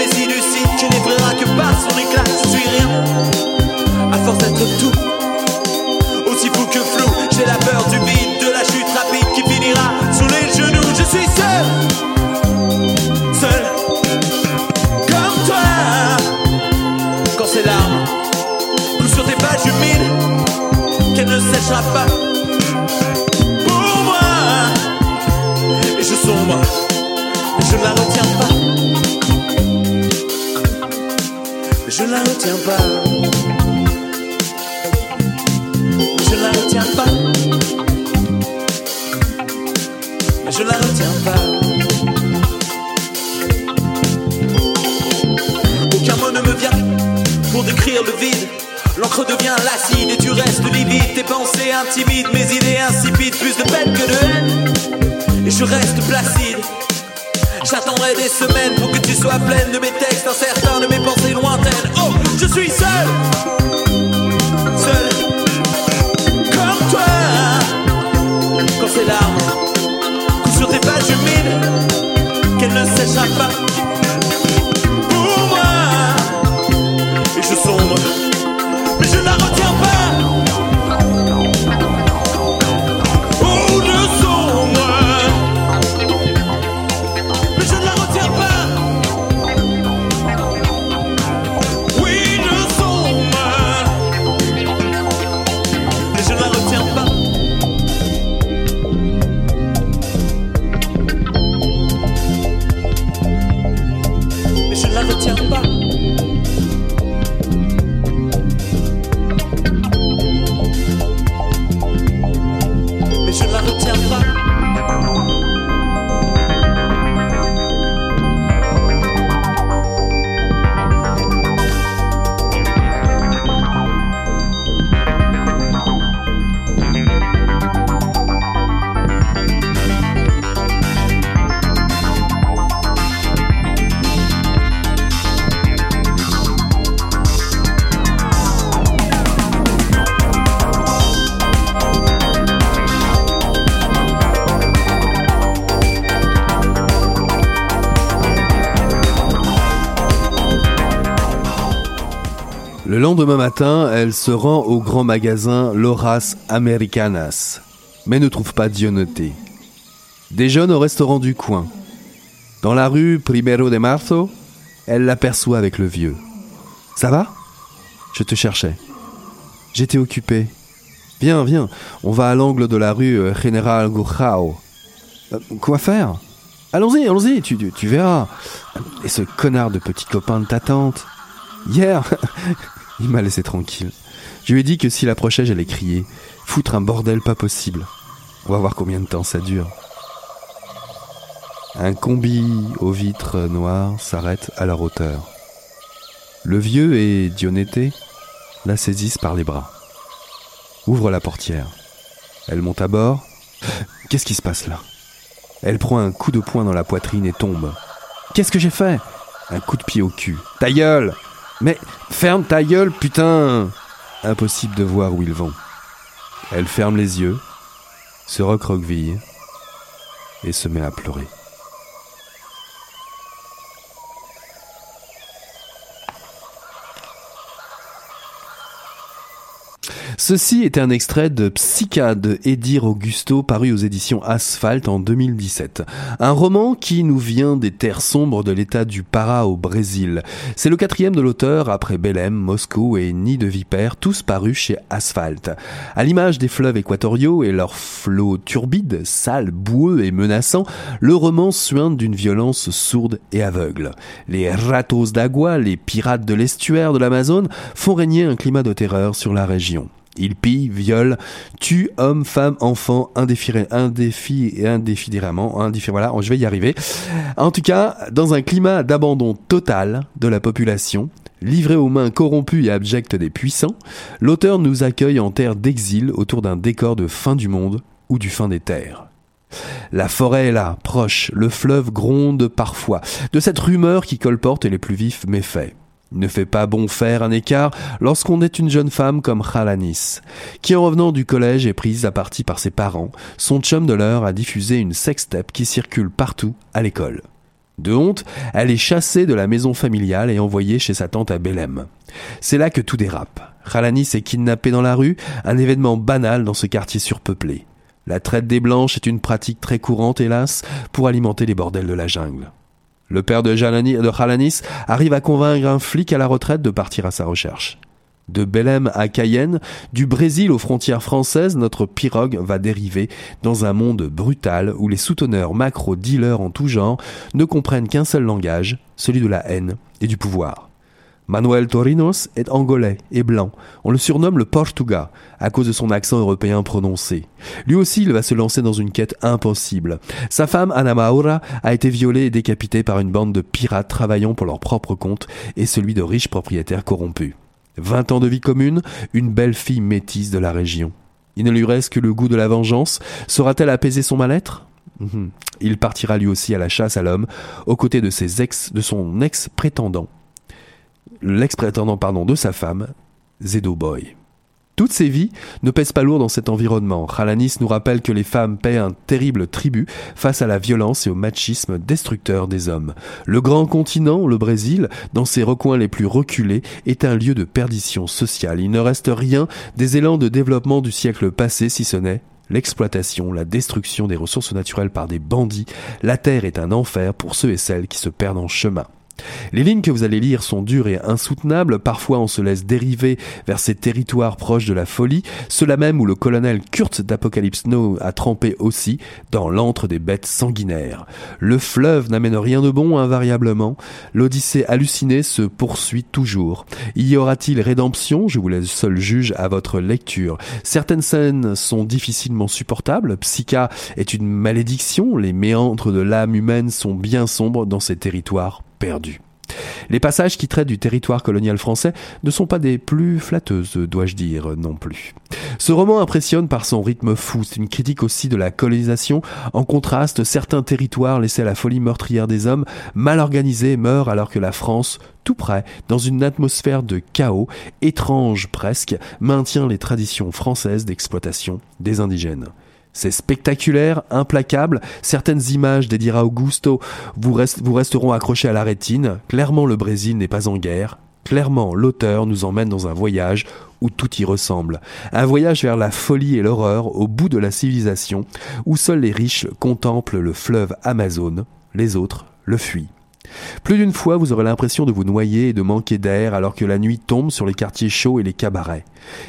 Mais si lucide, tu n'effraieras que par son éclat. Je suis rien, à force d'être tout, aussi fou que flou. J'ai la peur du vide, de la chute rapide qui finira sous les genoux. Je suis seul, seul, comme toi. Quand ces larmes coulent sur tes pages humides, qu'elle ne séchera pas pour moi. Et je sombre, mais je la retiens je la retiens pas. Je la retiens pas. Je la retiens pas. Aucun mot ne me vient pour décrire le vide. L'encre devient l'acide et tu restes livide. Tes pensées intimides, mes idées insipides, plus de peine que de haine. Et je reste placide. J'attendrai des semaines pour que tu sois pleine de mes textes incertains, de mes pensées lointaines. Oh, je suis seul, seul, comme toi. Quand ces larmes coulent sur tes pages humides, qu'elles ne séchent pas pour moi. Et je sombre. Lendemain matin, elle se rend au grand magasin Loras Americanas, mais ne trouve pas Dionoté. Déjeune au restaurant du coin. Dans la rue Primero de Marzo, elle l'aperçoit avec le vieux. Ça va? Je te cherchais. J'étais occupé. Viens, viens, on va à l'angle de la rue euh, General Gurjao. Euh, quoi faire? Allons-y, allons-y, tu verras. Et ce connard de petit copain de ta tante. Hier, il m'a laissé tranquille. Je lui ai dit que s'il approchait, j'allais crier. Foutre un bordel pas possible. On va voir combien de temps ça dure. Un combi aux vitres noires s'arrête à leur hauteur. Le vieux et Dionété la saisissent par les bras. Ouvre la portière. Elle monte à bord. Qu'est-ce qui se passe là? Elle prend un coup de poing dans la poitrine et tombe. Qu'est-ce que j'ai fait? Un coup de pied au cul. Ta gueule Mais ferme ta gueule, putain Impossible de voir où ils vont. Elle ferme les yeux, se recroqueville et se met à pleurer. Ceci est un extrait de Psycha de Edir Augusto paru aux éditions Asphalt en 2017. Un roman qui nous vient des terres sombres de l'état du Para au Brésil. C'est le quatrième de l'auteur après Belém, Moscou et Nid de Vipère, tous parus chez Asphalt. À l'image des fleuves équatoriaux et leurs flots turbides, sales, boueux et menaçants, le roman suinte d'une violence sourde et aveugle. Les ratos d'agua, les pirates de l'estuaire de l'Amazone font régner un climat de terreur sur la région. Il pille, viole, tue hommes, femmes, enfants, indéfi, indéfi, indéfidérément, indéfi, voilà, je vais y arriver. En tout cas, dans un climat d'abandon total de la population, livré aux mains corrompues et abjectes des puissants, l'auteur nous accueille en terre d'exil autour d'un décor de fin du monde ou du fin des terres. La forêt est là, proche, le fleuve gronde parfois, de cette rumeur qui colporte les plus vifs méfaits. Ne fait pas bon faire un écart lorsqu'on est une jeune femme comme Khalanis, qui en revenant du collège est prise à partie par ses parents. Son chum de l'heure a diffusé une sextape qui circule partout à l'école. De honte, elle est chassée de la maison familiale et envoyée chez sa tante à Belém. C'est là que tout dérape. Khalanis est kidnappée dans la rue, un événement banal dans ce quartier surpeuplé. La traite des blanches est une pratique très courante, hélas, pour alimenter les bordels de la jungle. Le père de, Jalani, de Khalanis arrive à convaincre un flic à la retraite de partir à sa recherche. De Belém à Cayenne, du Brésil aux frontières françaises, notre pirogue va dériver dans un monde brutal où les souteneurs macro-dealers en tout genre ne comprennent qu'un seul langage, celui de la haine et du pouvoir. Manuel Torinos est angolais et blanc. On le surnomme le Portuga à cause de son accent européen prononcé. Lui aussi, il va se lancer dans une quête impossible. Sa femme, Ana Maura, a été violée et décapitée par une bande de pirates travaillant pour leur propre compte et celui de riches propriétaires corrompus. Vingt ans de vie commune, une belle fille métisse de la région. Il ne lui reste que le goût de la vengeance. Saura-t-elle apaiser son mal-être? Mhm. Il partira lui aussi à la chasse à l'homme, aux côtés de, ses ex, de son ex-prétendant l'ex-prétendant pardon, de sa femme, Zedo Boy. Toutes ces vies ne pèsent pas lourd dans cet environnement. Khalanis nous rappelle que les femmes paient un terrible tribut face à la violence et au machisme destructeur des hommes. Le grand continent, le Brésil, dans ses recoins les plus reculés, est un lieu de perdition sociale. Il ne reste rien des élans de développement du siècle passé si ce n'est l'exploitation, la destruction des ressources naturelles par des bandits. La terre est un enfer pour ceux et celles qui se perdent en chemin. Les lignes que vous allez lire sont dures et insoutenables, parfois on se laisse dériver vers ces territoires proches de la folie, cela même où le colonel Kurt d'Apocalypse Now a trempé aussi dans l'antre des bêtes sanguinaires. Le fleuve n'amène rien de bon invariablement, l'odyssée hallucinée se poursuit toujours. Y aura-t-il rédemption? Je vous laisse seul juge à votre lecture. Certaines scènes sont difficilement supportables, Psycha est une malédiction, les méandres de l'âme humaine sont bien sombres dans ces territoires perdu. Les passages qui traitent du territoire colonial français ne sont pas des plus flatteuses, dois-je dire, non plus. Ce roman impressionne par son rythme fou, c'est une critique aussi de la colonisation. En contraste, certains territoires laissés à la folie meurtrière des hommes, mal organisés, meurent alors que la France, tout près, dans une atmosphère de chaos, étrange presque, maintient les traditions françaises d'exploitation des indigènes. C'est spectaculaire, implacable. Certaines images d'Edira Augusto vous, vous resteront accrochées à la rétine. Clairement, le Brésil n'est pas en guerre. Clairement, l'auteur nous emmène dans un voyage où tout y ressemble. Un voyage vers la folie et l'horreur au bout de la civilisation, où seuls les riches contemplent le fleuve Amazon, les autres le fuient. Plus d'une fois, vous aurez l'impression de vous noyer et de manquer d'air alors que la nuit tombe sur les quartiers chauds et les cabarets.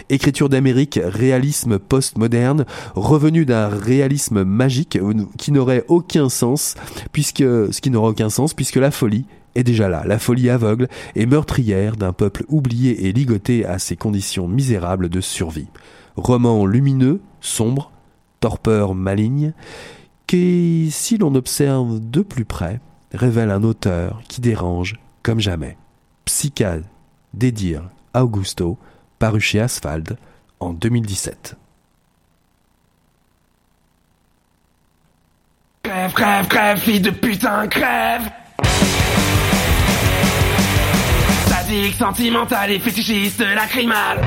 Écriture d'Amérique, réalisme post-moderne, revenu d'un réalisme magique qui n'aurait aucun sens, puisque, ce qui n'aura aucun sens, puisque la folie est déjà là, la folie aveugle et meurtrière d'un peuple oublié et ligoté à ses conditions misérables de survie. Roman lumineux, sombre, torpeur maligne, qui, si l'on observe de plus près, révèle un auteur qui dérange comme jamais. Psychade d'Edir Augusto, paru chez Asphalt en 2017. Crève, crève, crève, fille de putain, crève Sadique, sentimental et fétichiste, lacrymal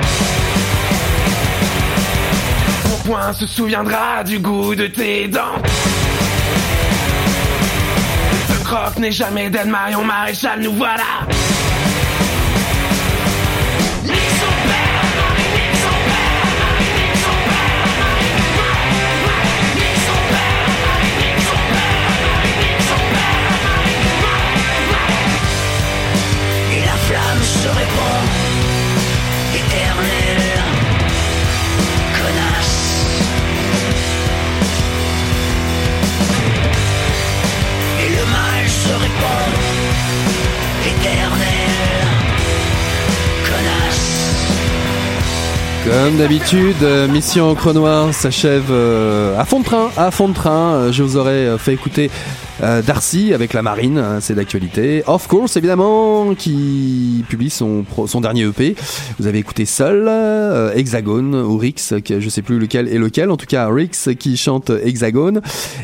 Mon point se souviendra du goût de tes dents croque n'est jamais d'Anne Marion Maréchal, nous voilà Comme d'habitude, euh, Mission Encre Noire s'achève euh, à fond de train, à fond de train. Euh, Je vous aurais fait écouter euh, Darcy avec la marine, hein, c'est d'actualité. Of course, évidemment, qui publie son, son dernier EP. Vous avez écouté Seul, euh, Hexagone ou Rix, que je sais plus lequel est lequel. En tout cas, Rix qui chante Hexagone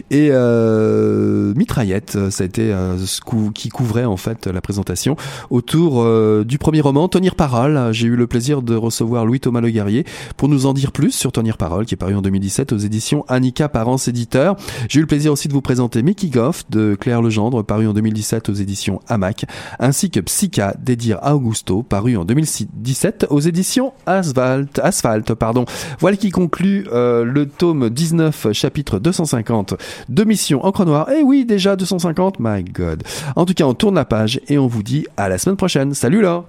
et euh, Mitraillette. Ça a été euh, ce qui couvrait en fait la présentation autour euh, du premier roman Tenir Parole. J'ai eu le plaisir de recevoir Louis Thomas Le Guerrier pour nous en dire plus sur Tenir Parole, qui est paru en 2017 aux éditions Annika Parents Éditeur. J'ai eu le plaisir aussi de vous présenter Mickey Goff de Claire Legendre, paru en 2017 aux éditions Hamac, ainsi que Psycha d'Edir Augusto, paru en 2017 aux éditions Asphalt. Asphalt pardon. Voilà qui conclut euh, le tome 19, chapitre 250 de Mission Encre Noire. Eh oui, déjà 250, my god. En tout cas, on tourne la page et on vous dit à la semaine prochaine. Salut là